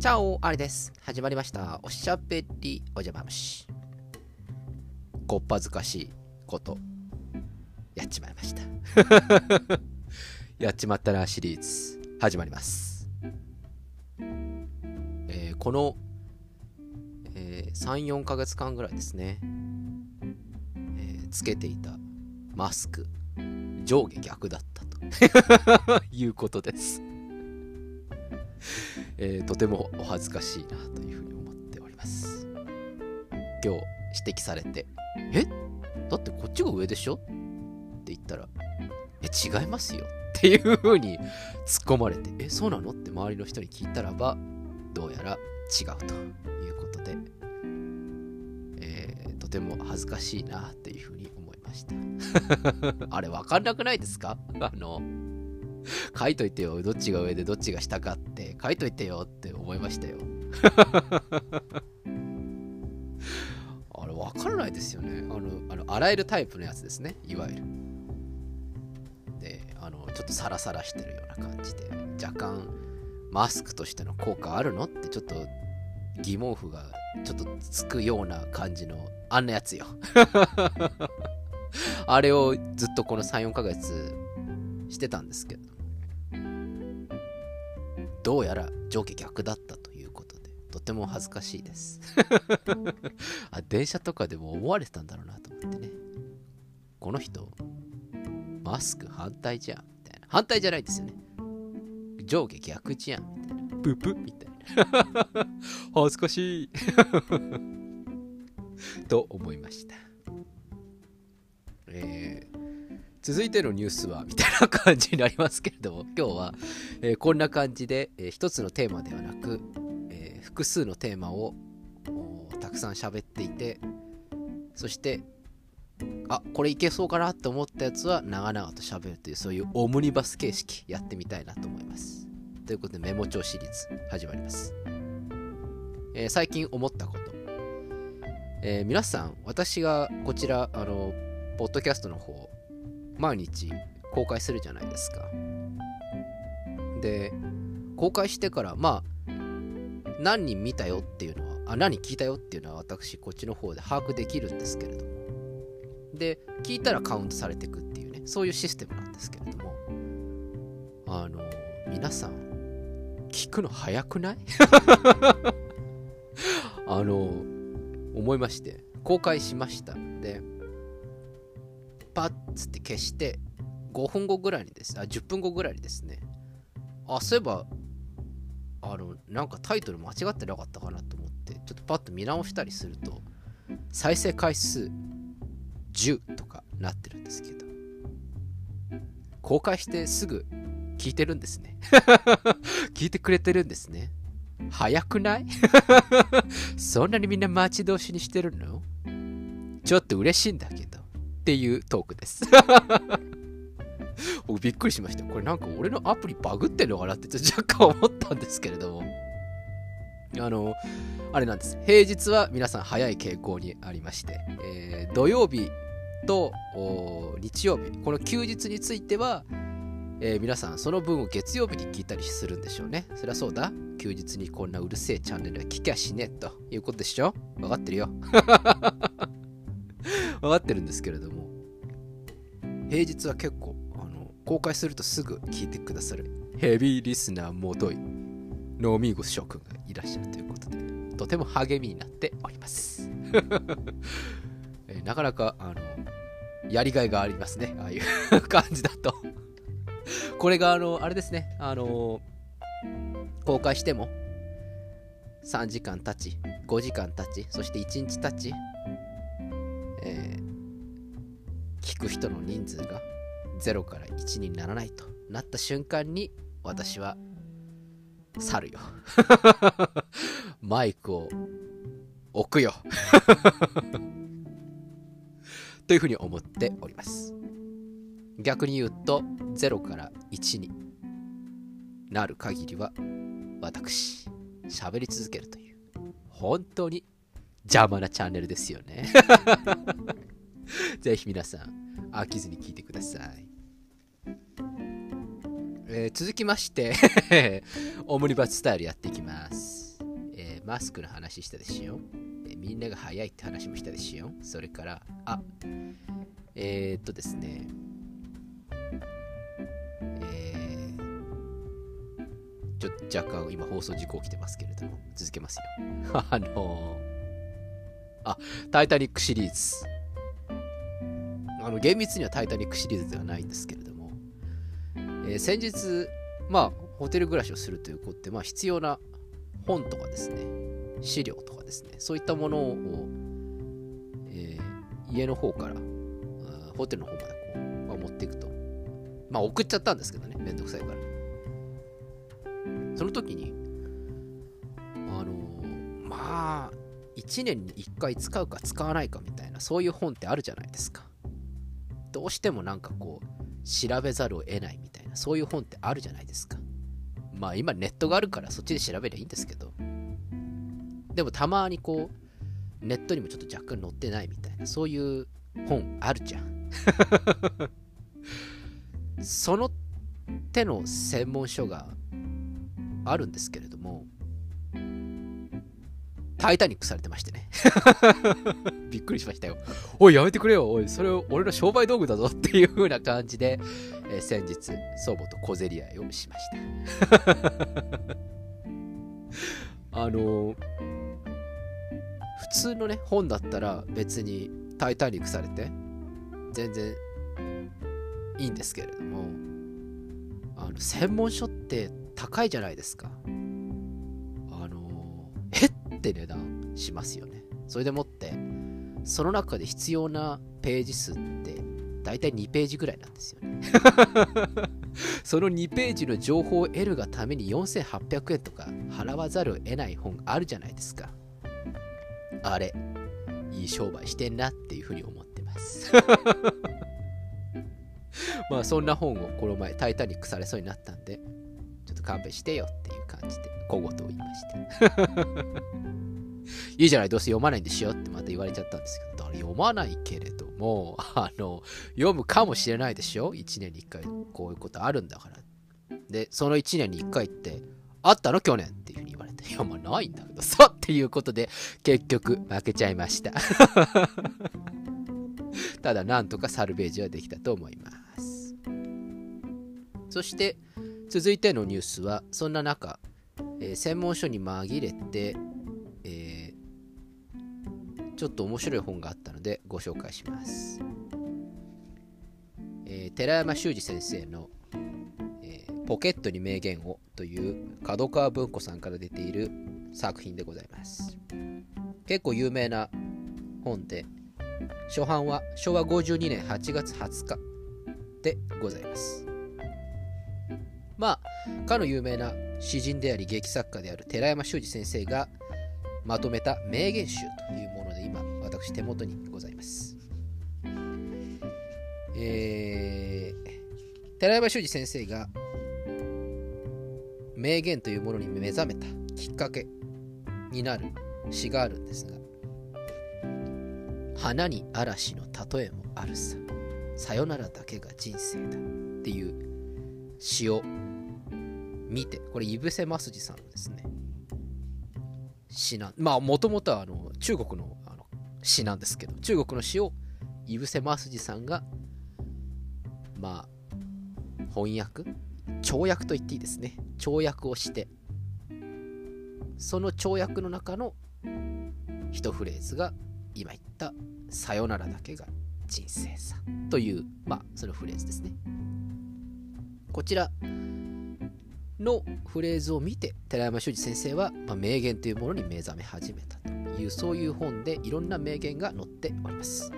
チャオあれです。始まりました。おしゃべりおじゃま虫。こっぱずかしいこと、やっちまいました。やっちまったなシリーズ、始まります。えーこの、えー3、4ヶ月間ぐらいですね、えーつけていたマスク、上下逆だったと いうことです。えーとてもお恥ずかしいなというふうに思っております。今日指摘されて、え？だってこっちが上でしょ？って言ったら、え、違いますよっていうふうに突っ込まれて、え、そうなの？って周りの人に聞いたらば、どうやら違うということで、えーとても恥ずかしいなっていうふうに思いました。あれわかんなくないですか？あの、書いといてよ、どっちが上でどっちが下かって書いといてよって思いましたよ。あれわからないですよね。あの、あの洗えるタイプのやつですね、いわゆる。で、あの、ちょっとサラサラしてるような感じで、若干マスクとしての効果あるのってちょっと疑問符がちょっとつくような感じのあんなやつよ。あれをずっとこの3、4ヶ月してたんですけどどうやら上下逆だったということでとても恥ずかしいです。あ電車とかでも思われてたんだろうなと思ってね。この人マスク反対じゃんみたいな。反対じゃないんですよね。上下逆じゃんみたいな。ププみたいな。恥ずかしい。と思いました続いてのニュースはみたいな感じになりますけれども 今日は、えーこんな感じで、えー一つのテーマではなく、えー複数のテーマをおたくさん喋っていてそしてあこれいけそうかなと思ったやつは長々と喋るというそういうオムニバス形式やってみたいなと思います。ということでメモ帳シリーズ始まります、えー最近思ったこと、えー皆さん私がこちらあのポッドキャストの方毎日公開するじゃないですか。で、公開してから、まあ、何人見たよっていうのは、あ、何聞いたよっていうのは私、こっちの方で把握できるんですけれども。で、聞いたらカウントされていくっていうね、そういうシステムなんですけれども、あの、皆さん、聞くの早くない？あの、思いまして、公開しました。で、パッつって消して5分後ぐらいにですあ10分後ぐらいにですねあそういえばあのなんかタイトル間違ってなかったかなと思ってちょっとパッと見直したりすると再生回数10とかなってるんですけど公開してすぐ聞いてるんですね。聞いてくれてるんですね。早くない？そんなにみんな待ち遠しにしてるの？ちょっと嬉しいんだけど。っていうトークです。僕びっくりしました。これなんか俺のアプリバグってんのかなって 若干思ったんですけれども。あの、あれなんです。平日は皆さん早い傾向にありまして、えー土曜日と日曜日、この休日については、えー皆さんその分を月曜日に聞いたりするんでしょうね。そりゃそうだ。休日にこんなうるせえチャンネルは聞きゃしねえということでしょわかってるよ。分かってるんですけれども平日は結構あの公開するとすぐ聞いてくださるヘビーリスナーもといノーミーゴス諸君がいらっしゃるということでとても励みになっております、えなかなかあのやりがいがありますね。ああいう 感じだと。これがあのあれですね。あの公開しても3時間経ち5時間経ちそして1日経ち聞く人の人数が0から1にならないとなった瞬間に私は去るよ。マイクを置くよ。というふうに思っております。逆に言うと0から1になる限りは私喋り続けるという本当に邪魔なチャンネルですよね。ぜひ皆さん飽きずに聞いてください、えー続きまして オムニバススタイルやっていきますマスクの話したでしょ？えみんなが早いって話もしたでしょ？それから、あ、えー、っとですね、えー、ちょっと若干今放送事故起きてますけれども、続けますよ。あのー、あ、タイタニックシリーズ。の厳密にはタイタニックシリーズではないんですけれども、えー、先日、まあ、ホテル暮らしをするということで、まあ、必要な本とかですね、資料とかですね、そういったものを、えー、家の方からホテルの方までこう、まあ、持っていくと。まあ、送っちゃったんですけどね、めんどくさいから。その時に、あのー、まあ、1年に1回使うか使わないかみたいな、そういう本ってあるじゃないですか。どうしてもなんかこう、調べざるを得ないみたいな、そういう本ってあるじゃないですか。まあ今ネットがあるからそっちで調べりゃいいんですけど、でもたまにこう、ネットにもちょっと若干載ってないみたいな、そういう本あるじゃん。その手の専門書があるんですけれども、タイタニックされてましてね。びっくりしましたよ。おい、やめてくれよ。おい、それ俺の商売道具だぞっていう風な感じで、えー、先日、祖母と小競り合いをしました。あのー、普通のね、本だったら別にタイタニックされて、全然いいんですけれども、あの、専門書って高いじゃないですか。って値段しますよね。それでもって、その中で必要なページ数って大体2ページぐらいなんですよね。その2ページの情報を得るがために4800円とか払わざるを得ない本あるじゃないですか。あれ、いい商売してんなっていうふうに思ってます。まあそんな本をこの前タイタニックされそうになったんで、と勘弁してよっていう感じで小言を言いました。いいじゃない、どうせ読まないんでしょってまた言われちゃったんですけど、だから読まないけれども、あの、読むかもしれないでしょ ?1 年に1回こういうことあるんだから。で、その1年に1回って、あったの？去年っていうふうに言われて、いや、まあないんだけどさ、っていうことで、結局負けちゃいました。ただ、なんとかサルベージはできたと思います。そして、続いてのニュースは、そんな中、えー、専門書に紛れて、えー、ちょっと面白い本があったのでご紹介します。えー、寺山修司先生の、え、ポケットに名言をという角川文庫さんから出ている作品でございます。結構有名な本で、初版は昭和52年8月20日でございます。かの有名な詩人であり劇作家である寺山修司先生がまとめた名言集というもので今私手元にございます。えー、寺山修司先生が名言というものに目覚めたきっかけになる詩があるんですが花に嵐の例えもあるささよならだけが人生だっていう詩を見てこれ井伏正治さんですね。詩なんまあもともとはあの中国のあの詩なんですけど中国の詩を井伏正治さんがまあ翻訳跳躍と言っていいですね。跳躍をしてその跳躍の中の一フレーズが今言った「さよならだけが人生さ」というまあそのフレーズですね。こちらのフレーズを見て寺山修司先生は、まあ、名言というものに目覚め始めたというそういう本でいろんな名言が載っております。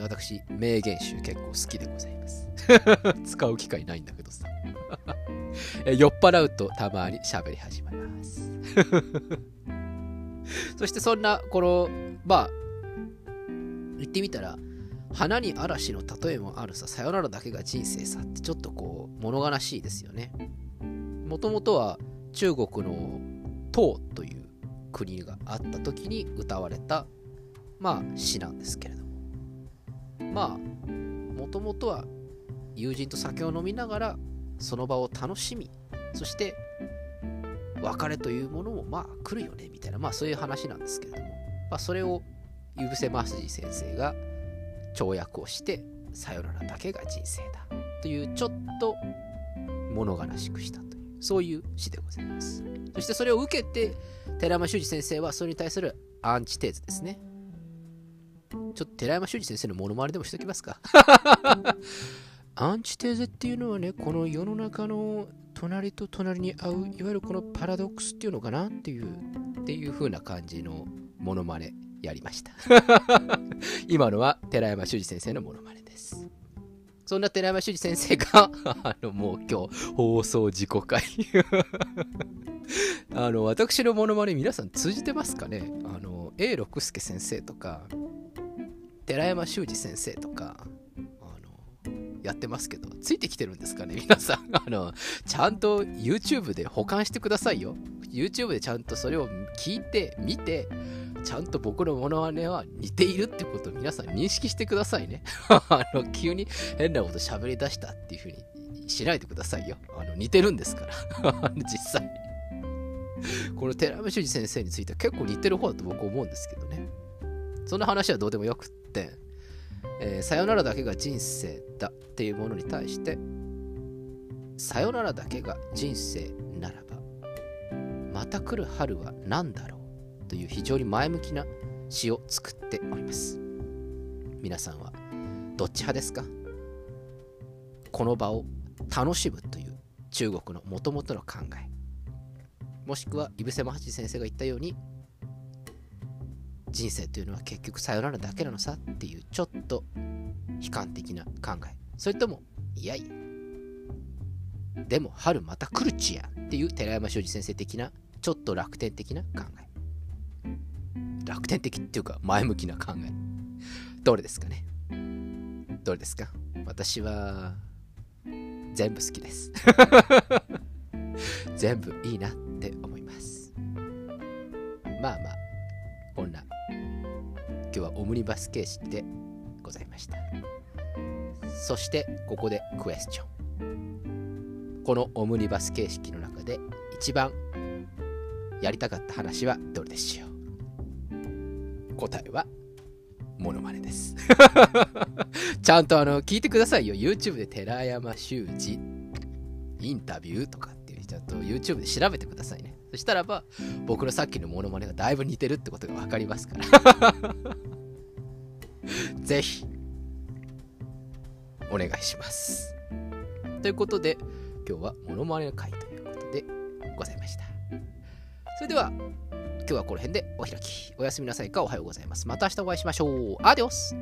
私名言集結構好きでございます。使う機会ないんだけどさ。酔っ払うとたまに喋り始めます。そしてそんなこのまあ言ってみたら花に嵐の例えもあるさ、さよならだけが人生さってちょっとこう物悲しいですよね。もともとは中国の唐という国があった時に歌われたまあ詩なんですけれどもまあもともとは友人と酒を飲みながらその場を楽しみそして別れというものもまあ来るよねみたいなまあそういう話なんですけれども、まあ、それをゆぶせますじ先生が跳躍をしてさよならだけが人生だ。というちょっと物悲しくしたというそういう詩でございます。そしてそれを受けて寺山修司先生はそれに対するアンチテーズですね。ちょっと寺山修司先生のモノマネでもしときますか。アンチテーゼっていうのはねこの世の中の隣と隣に合ういわゆるこのパラドックスっていうのかなっていうっていう風な感じのモノマネやりました。今のは寺山修司先生のモノマネです。そんな寺山修司先生が あのもう今日放送事故会あの私のモノマネ皆さん通じてますかね？あの A 六輔先生とか寺山修司先生とかやってますけど、ついてきてるんですかね、皆さん。あの、ちゃんと YouTube で保管してくださいよ。YouTube でちゃんとそれを聞いて、見て、ちゃんと僕のモノマネは似ているってことを皆さん認識してくださいね。あの、急に変なこと喋り出したっていう風にしないでくださいよ。あの、似てるんですから。実際。この寺山修司先生については結構似てる方だと僕思うんですけどね。そんな話はどうでもよくって、えー、さよならだけが人生だっていうものに対してさよならだけが人生ならばまた来る春は何だろうという非常に前向きな詩を作っております。皆さんはどっち派ですか？この場を楽しむという中国のもともとの考え。もしくは井伏正八先生が言ったように人生というのは結局さよならだけなのさっていうちょっと悲観的な考え。それともいやいやでも春また来るちやっていう寺山修司先生的なちょっと楽天的な考え。楽天的っていうか前向きな考え。どれですかね？どれですか？私は全部好きです。全部いいなって思います。まあまあこんな。今日はオムニバス形式でございました。そしてここでクエスチョン。このオムニバス形式の中で一番やりたかった話はどれでしょう？答えはモノマネです。ちゃんとあの聞いてくださいよ。YouTube で寺山修司。インタビューとかっていうちゃんと YouTube で調べてくださいね。そしたらば、僕のさっきのモノマネがだいぶ似てるってことが分かりますから。ぜひ、お願いします。ということで、今日はモノマネの回ということでございました。それでは、今日はこの辺でお開き。おやすみなさいかおはようございます。また明日お会いしましょう。アディオス